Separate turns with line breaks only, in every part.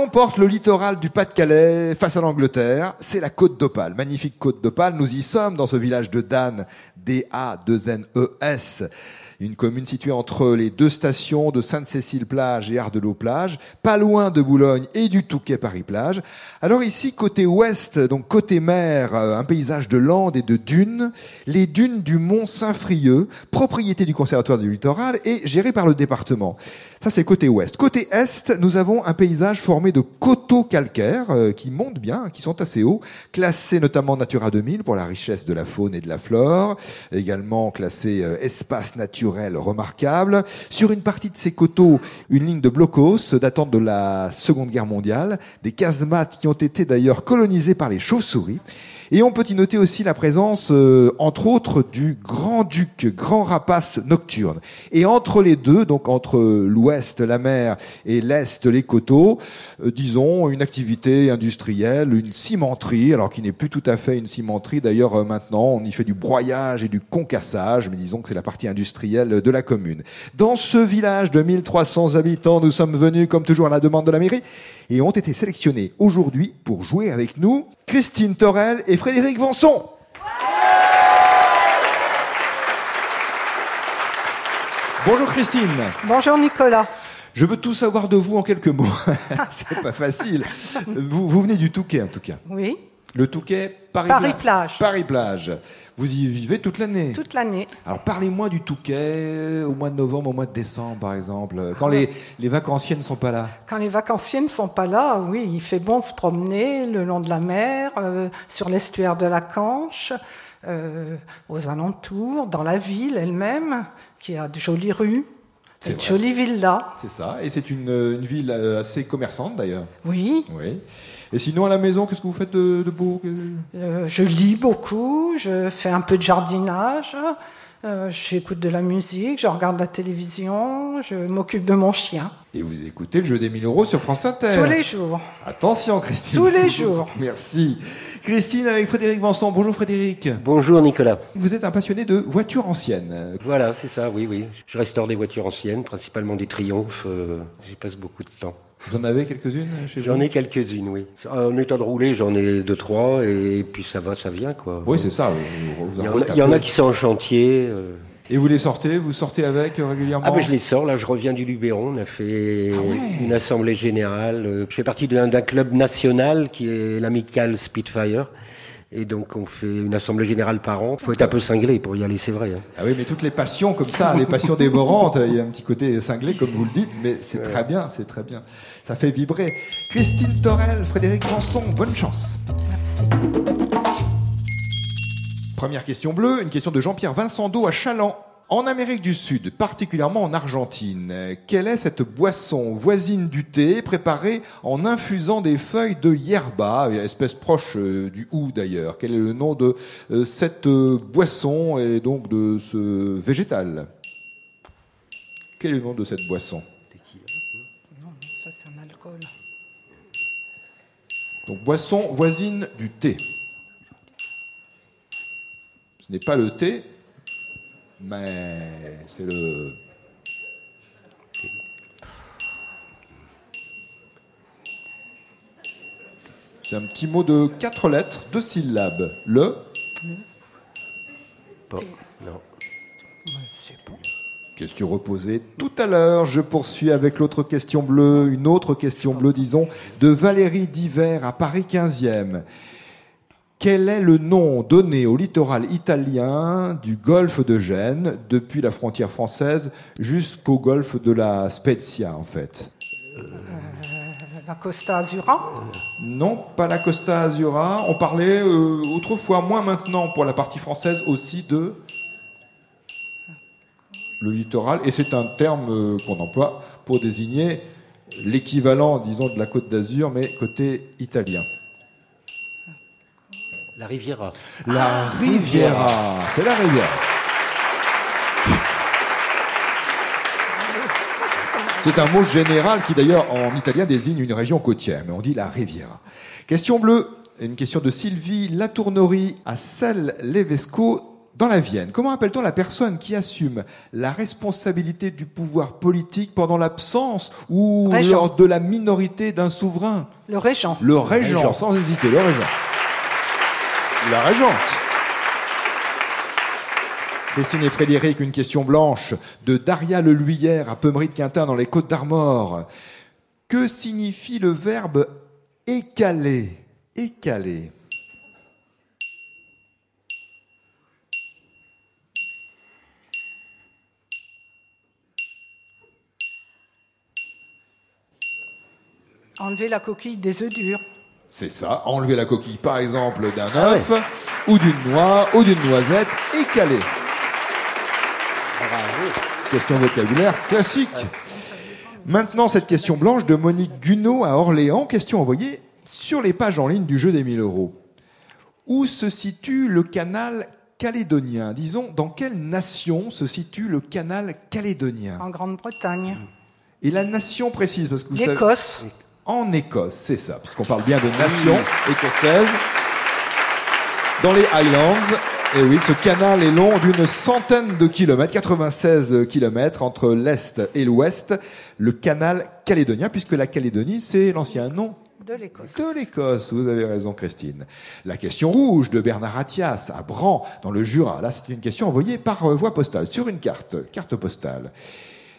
Quel nom porte le littoral du Pas-de-Calais face à l'Angleterre C'est la côte d'Opale. Magnifique côte d'Opale. Nous y sommes dans ce village de Dan, D-A-2-N-E-S. Une commune située entre les deux stations de Sainte-Cécile-Plage et Ardelot-Plage, pas loin de Boulogne et du Touquet-Paris-Plage. Alors ici, côté ouest, donc côté mer, euh, un paysage de landes et de dunes, les dunes du Mont Saint-Frieux, propriété du Conservatoire du Littoral et géré par le département. Ça, c'est côté ouest. Côté est, nous avons un paysage formé de coteaux calcaires euh, qui montent bien, qui sont assez hauts, classés notamment Natura 2000 pour la richesse de la faune et de la flore, également classés euh, espace naturel remarquable. Sur une partie de ces coteaux, une ligne de blocos datant de la Seconde Guerre mondiale, des casemates qui ont été d'ailleurs colonisés par les chauves-souris. Et on peut y noter aussi la présence, euh, entre autres, du grand-duc, grand rapace nocturne. Et entre les deux, donc entre l'ouest, la mer, et l'est, les coteaux, euh, disons, une activité industrielle, une cimenterie, alors qui n'est plus tout à fait une cimenterie. D'ailleurs, euh, maintenant, on y fait du broyage et du concassage, mais disons que c'est la partie industrielle de la commune. Dans ce village de 1300 habitants, nous sommes venus, comme toujours, à la demande de la mairie, et ont été sélectionnés aujourd'hui pour jouer avec nous Christine Torel et Frédéric Vanson. Bonjour Christine.
Bonjour Nicolas.
Je veux tout savoir de vous en quelques mots. C'est pas facile. Vous, vous venez du Touquet en tout cas.
Oui,
Le Touquet, Paris,
Paris-Plage.
Paris-Plage. Vous y vivez toute l'année.
toute l'année.
Alors parlez-moi du Touquet au mois de novembre, au mois de décembre par exemple, quand les, les vacanciers ne sont pas là.
Quand les vacanciers ne sont pas là, oui, il fait bon se promener le long de la mer, euh, sur l'estuaire de la Canche, euh, aux alentours, dans la ville elle-même, qui a de jolies rues,
C'est
de
vrai.
jolies villas.
C'est ça, et c'est une, une ville euh, assez commerçante d'ailleurs.
Oui,
Oui. Et sinon à la maison, qu'est-ce que vous faites de, de beau
euh, je lis beaucoup, je fais un peu de jardinage, euh, j'écoute de la musique, je regarde la télévision, je m'occupe de mon chien.
Et vous écoutez le jeu des 1000 euros sur France Inter.
Tous les jours.
Attention Christine.
Tous les jours.
Merci. Christine avec Frédéric Vincent. Bonjour Frédéric.
Bonjour Nicolas.
Vous êtes un passionné de voitures anciennes.
Voilà, c'est ça, oui, oui. Je restaure des voitures anciennes, principalement des triomphes. euh, J'y passe beaucoup de temps.
Vous en avez quelques-unes chez vous
J'en ai quelques-unes, oui. En état de rouler, j'en ai deux, trois, et puis ça va, ça vient, quoi.
Oui, c'est ça. vous- vous en
Il y, en a,
retapez.
il y en a qui sont en chantier. euh.
Et vous les sortez Vous sortez avec euh, régulièrement
Ah ben je les sors, là je reviens du Luberon, on a fait
Ah ouais.
une assemblée générale. Euh, Je fais partie d'un d'un club national qui est l'Amical Spitfire. Et donc on fait une assemblée générale par an. faut être un peu cinglé pour y aller, c'est vrai. hein.
Ah oui, mais toutes les passions comme ça, les passions dévorantes, il y a un petit côté cinglé comme vous le dites, mais c'est très bien, c'est très bien. Ça fait vibrer. Christine Torel, Frédéric Ranson, bonne chance.
Merci.
Première question bleue, une question de Jean-Pierre Vincendo à Chaland. En Amérique du Sud, particulièrement en Argentine, quelle est cette boisson voisine du thé préparée en infusant des feuilles de yerba, espèce proche euh, du hou d'ailleurs? Quel est le nom de euh, cette euh, boisson et donc de ce végétal? Quel est le nom de cette boisson?
Non, ça c'est un alcool.
Donc boisson voisine du thé. Ce n'est pas le thé, mais c'est le... C'est un petit mot de quatre lettres, deux syllabes. Le
Bon, non.
Ouais, c'est bon.
Question reposée tout à l'heure. Je poursuis avec l'autre question bleue, une autre question bleue, disons, de Valérie Diver à Paris 15e. Quel est le nom donné au littoral italien du golfe de Gênes, depuis la frontière française jusqu'au golfe de la Spezia, en fait?
La Costa Azura
Non, pas la Costa Azura. On parlait euh, autrefois, moins maintenant, pour la partie française aussi de le littoral. Et c'est un terme euh, qu'on emploie pour désigner l'équivalent, disons, de la Côte d'Azur, mais côté italien.
La Riviera.
La Riviera. C'est la Riviera. C'est un mot général qui d'ailleurs en italien désigne une région côtière, mais on dit la Riviera. Question bleue, une question de Sylvie Latournerie à Celle-Levesco dans la Vienne. Comment appelle-t-on la personne qui assume la responsabilité du pouvoir politique pendant l'absence ou
Régent.
lors de la minorité d'un souverain?
Le régent.
Le régent,
Régent.
sans hésiter, le régent. La régente. Et Frédéric, une question blanche de Daria Leluyère à Pemery de Quintin dans les Côtes d'Armor. Que signifie le verbe écaler? Écaler.
Enlever la coquille des œufs durs.
C'est ça, enlever la coquille par exemple d'un œuf ou d'une noix ou d'une noisette, écaler. Question vocabulaire classique. Maintenant, cette question blanche de Monique Gunaud à Orléans, question envoyée sur les pages en ligne du jeu des 1000 euros. Où se situe le canal calédonien? Disons, dans quelle nation se situe le canal calédonien?
En Grande-Bretagne.
Et la nation précise, parce que vous savez... En Écosse, c'est ça, puisqu'on parle bien de nation écossaise. Dans les Highlands, et oui, ce canal est long d'une centaine de kilomètres, 96 kilomètres entre l'Est et l'Ouest, le canal calédonien, puisque la Calédonie, c'est l'ancien nom
De l'Écosse.
de l'Écosse. Vous avez raison, Christine. La question rouge de Bernard Attias à Bran, dans le Jura. Là, c'est une question envoyée par voie postale, sur une carte, carte postale.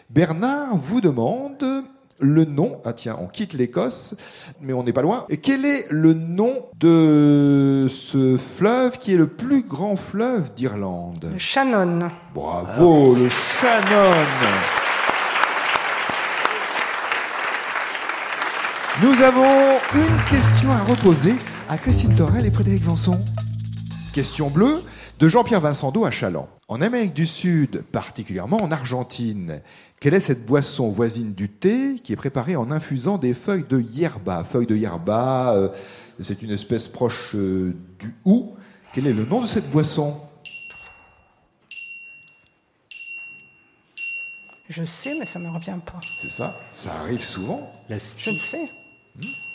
Bernard vous demande le nom. Ah tiens, on quitte l'Écosse, mais on n'est pas loin. Et quel est le nom de ce fleuve qui est le plus grand fleuve d'Irlande?
Le Shannon.
Bravo, le Shannon. Nous avons une question à reposer à Christine Torel et Frédéric Vanson. Question bleue de Jean-Pierre Vincendo à Chaland. En Amérique du Sud, particulièrement en Argentine, quelle est cette boisson voisine du thé qui est préparée en infusant des feuilles de yerba Feuilles de yerba, euh, c'est une espèce proche euh, du hou. Quel est le nom de cette boisson?
Je sais, mais ça ne me revient pas.
C'est ça, ça arrive souvent.
La
Je ne sais.
Hmm.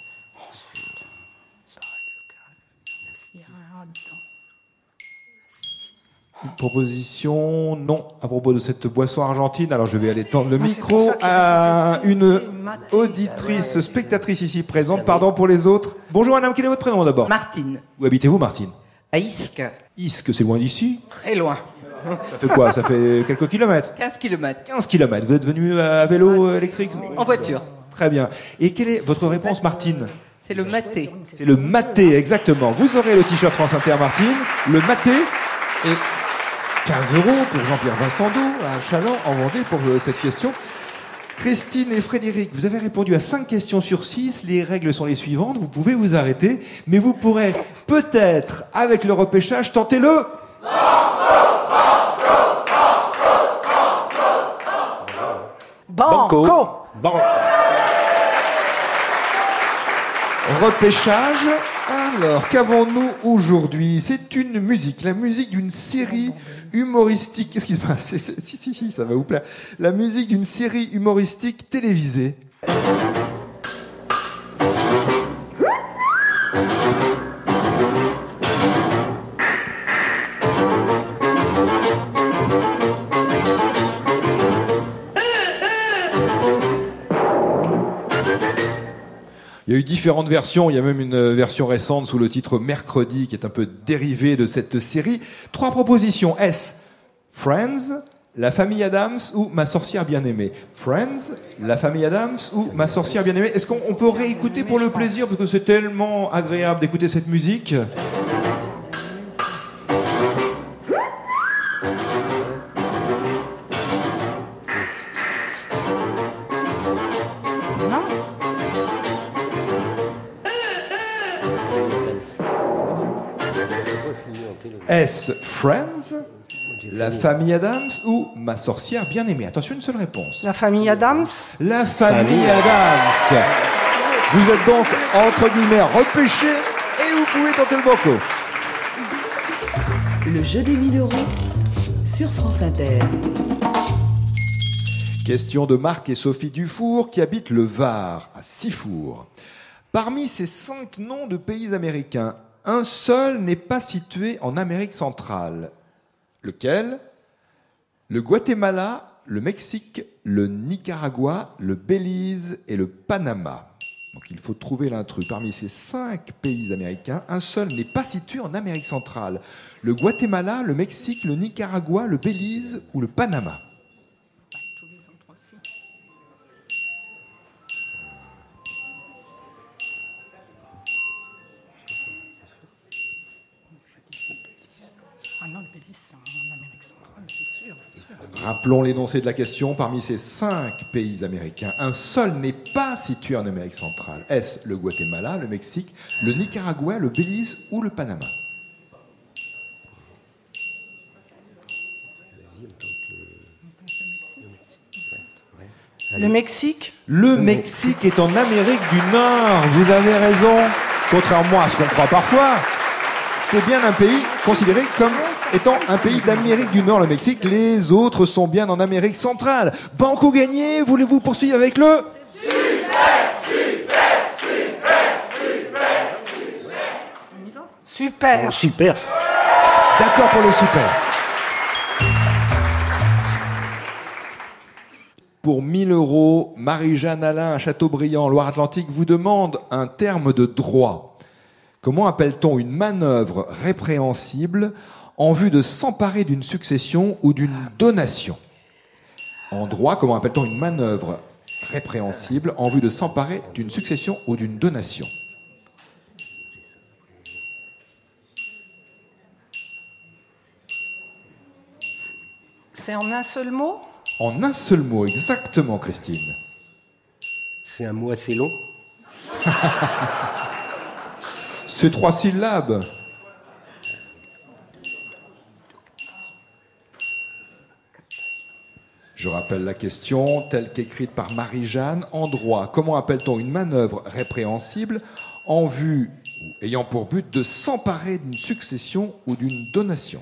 Une proposition, non, à propos de cette boisson argentine. Alors je vais aller tendre le
Ah,
micro à une auditrice, spectatrice ici présente. Pardon pour les autres. Bonjour madame, quel est votre prénom d'abord?
Martine,
Où habitez-vous Martine?
À Isque,
Isque, c'est loin d'ici?
Très loin,
Ça fait quoi? Ça fait quelques kilomètres?
15 km,
15 kilomètres. Vous êtes venu à vélo euh, électrique?
En voiture.
Très bien. Et quelle est votre réponse Martine?
C'est le maté.
C'est le maté, exactement. Vous aurez le t-shirt France Inter Martine, le maté, et 15 euros pour Jean-Pierre Vincendo à Chaland en Vendée pour euh, cette question. Christine et Frédéric, vous avez répondu à 5 questions sur 6. Les règles sont les suivantes. Vous pouvez vous arrêter, mais vous pourrez peut-être, avec le repêchage, tenter le...
Banco.
Bon.
Repêchage. Alors, qu'avons-nous aujourd'hui? C'est une musique, la musique d'une série humoristique. Qu'est-ce qui se Si, si, si, ça va vous plaire. La musique d'une série humoristique télévisée. Il y a eu différentes versions, il y a même une version récente sous le titre Mercredi qui est un peu dérivée de cette série. Trois propositions. S. Friends, La famille Adams ou Ma sorcière bien-aimée? Friends, La famille Adams ou Ma sorcière bien-aimée? Est-ce qu'on on peut réécouter pour le plaisir? Parce que c'est tellement agréable d'écouter cette musique
Non
S. Friends, La famille Adams ou Ma sorcière bien-aimée? Attention, une seule réponse.
La famille Adams
La famille
Famille.
Adams. Vous êtes donc entre guillemets repêché et vous pouvez tenter le banco.
Le jeu des 1000 euros sur France Inter.
Question de Marc et Sophie Dufour qui habitent le Var, à Sifour. Parmi ces cinq noms de pays américains, un seul n'est pas situé en Amérique centrale. Lequel? Le Guatemala, le Mexique, le Nicaragua, le Belize et le Panama. Donc il faut trouver l'intrus. Parmi ces cinq pays américains, un seul n'est pas situé en Amérique centrale. Le Guatemala, le Mexique, le Nicaragua, le Belize ou le Panama. Rappelons l'énoncé de la question. Parmi ces cinq pays américains, un seul n'est pas situé en Amérique centrale. Est-ce le Guatemala, le Mexique, le Nicaragua, le Belize ou le Panama?
Le Mexique?
Le Mexique est en Amérique du Nord. Vous avez raison. Contrairement à ce qu'on croit parfois, c'est bien un pays considéré comme étant un pays d'Amérique du Nord, le Mexique. Les autres sont bien en Amérique centrale. Banco gagné, voulez-vous poursuivre avec le
Super
Oh, super.
D'accord pour le super. Pour 1000 euros, Marie-Jeanne Alain à Châteaubriand, Loire-Atlantique, vous demande un terme de droit. Comment appelle-t-on une manœuvre répréhensible en vue de s'emparer d'une succession ou d'une donation En droit, comment appelle-t-on une manœuvre répréhensible en vue de s'emparer d'une succession ou d'une donation?
C'est en un seul mot?
En un seul mot, exactement, Christine.
C'est un mot assez long?
C'est trois syllabes. Je rappelle la question telle qu'écrite par Marie-Jeanne en droit. Comment appelle-t-on une manœuvre répréhensible en vue ou ayant pour but de s'emparer d'une succession ou d'une donation?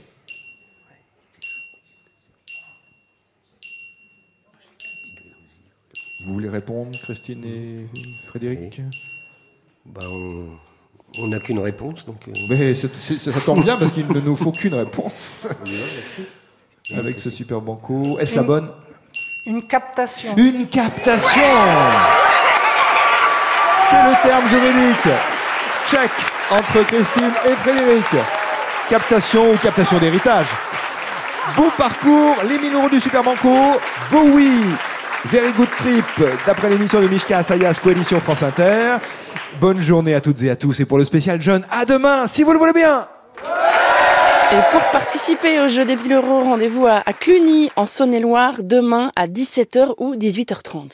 Vous voulez répondre, Christine et Frédéric?
Ben, on- n'a qu'une réponse, donc. euh,
Mais ça tombe bien parce qu'il ne nous faut qu'une réponse. Avec ce super banco. Est-ce la bonne?
Une captation.
Une captation C'est le terme juridique. Check entre Christine et Frédéric. Captation ou captation d'héritage. Beau parcours, les 1000 euros du Super Banco. Bowie, Very Good Trip, d'après l'émission de Mishka Asayas, coalition France Inter. Bonne journée à toutes et à tous. Et pour le spécial jeune, à demain, si vous le voulez bien
Et pour participer au jeu des 1000 euros, rendez-vous à Cluny, en Saône-et-Loire, demain à 17h ou 18h30.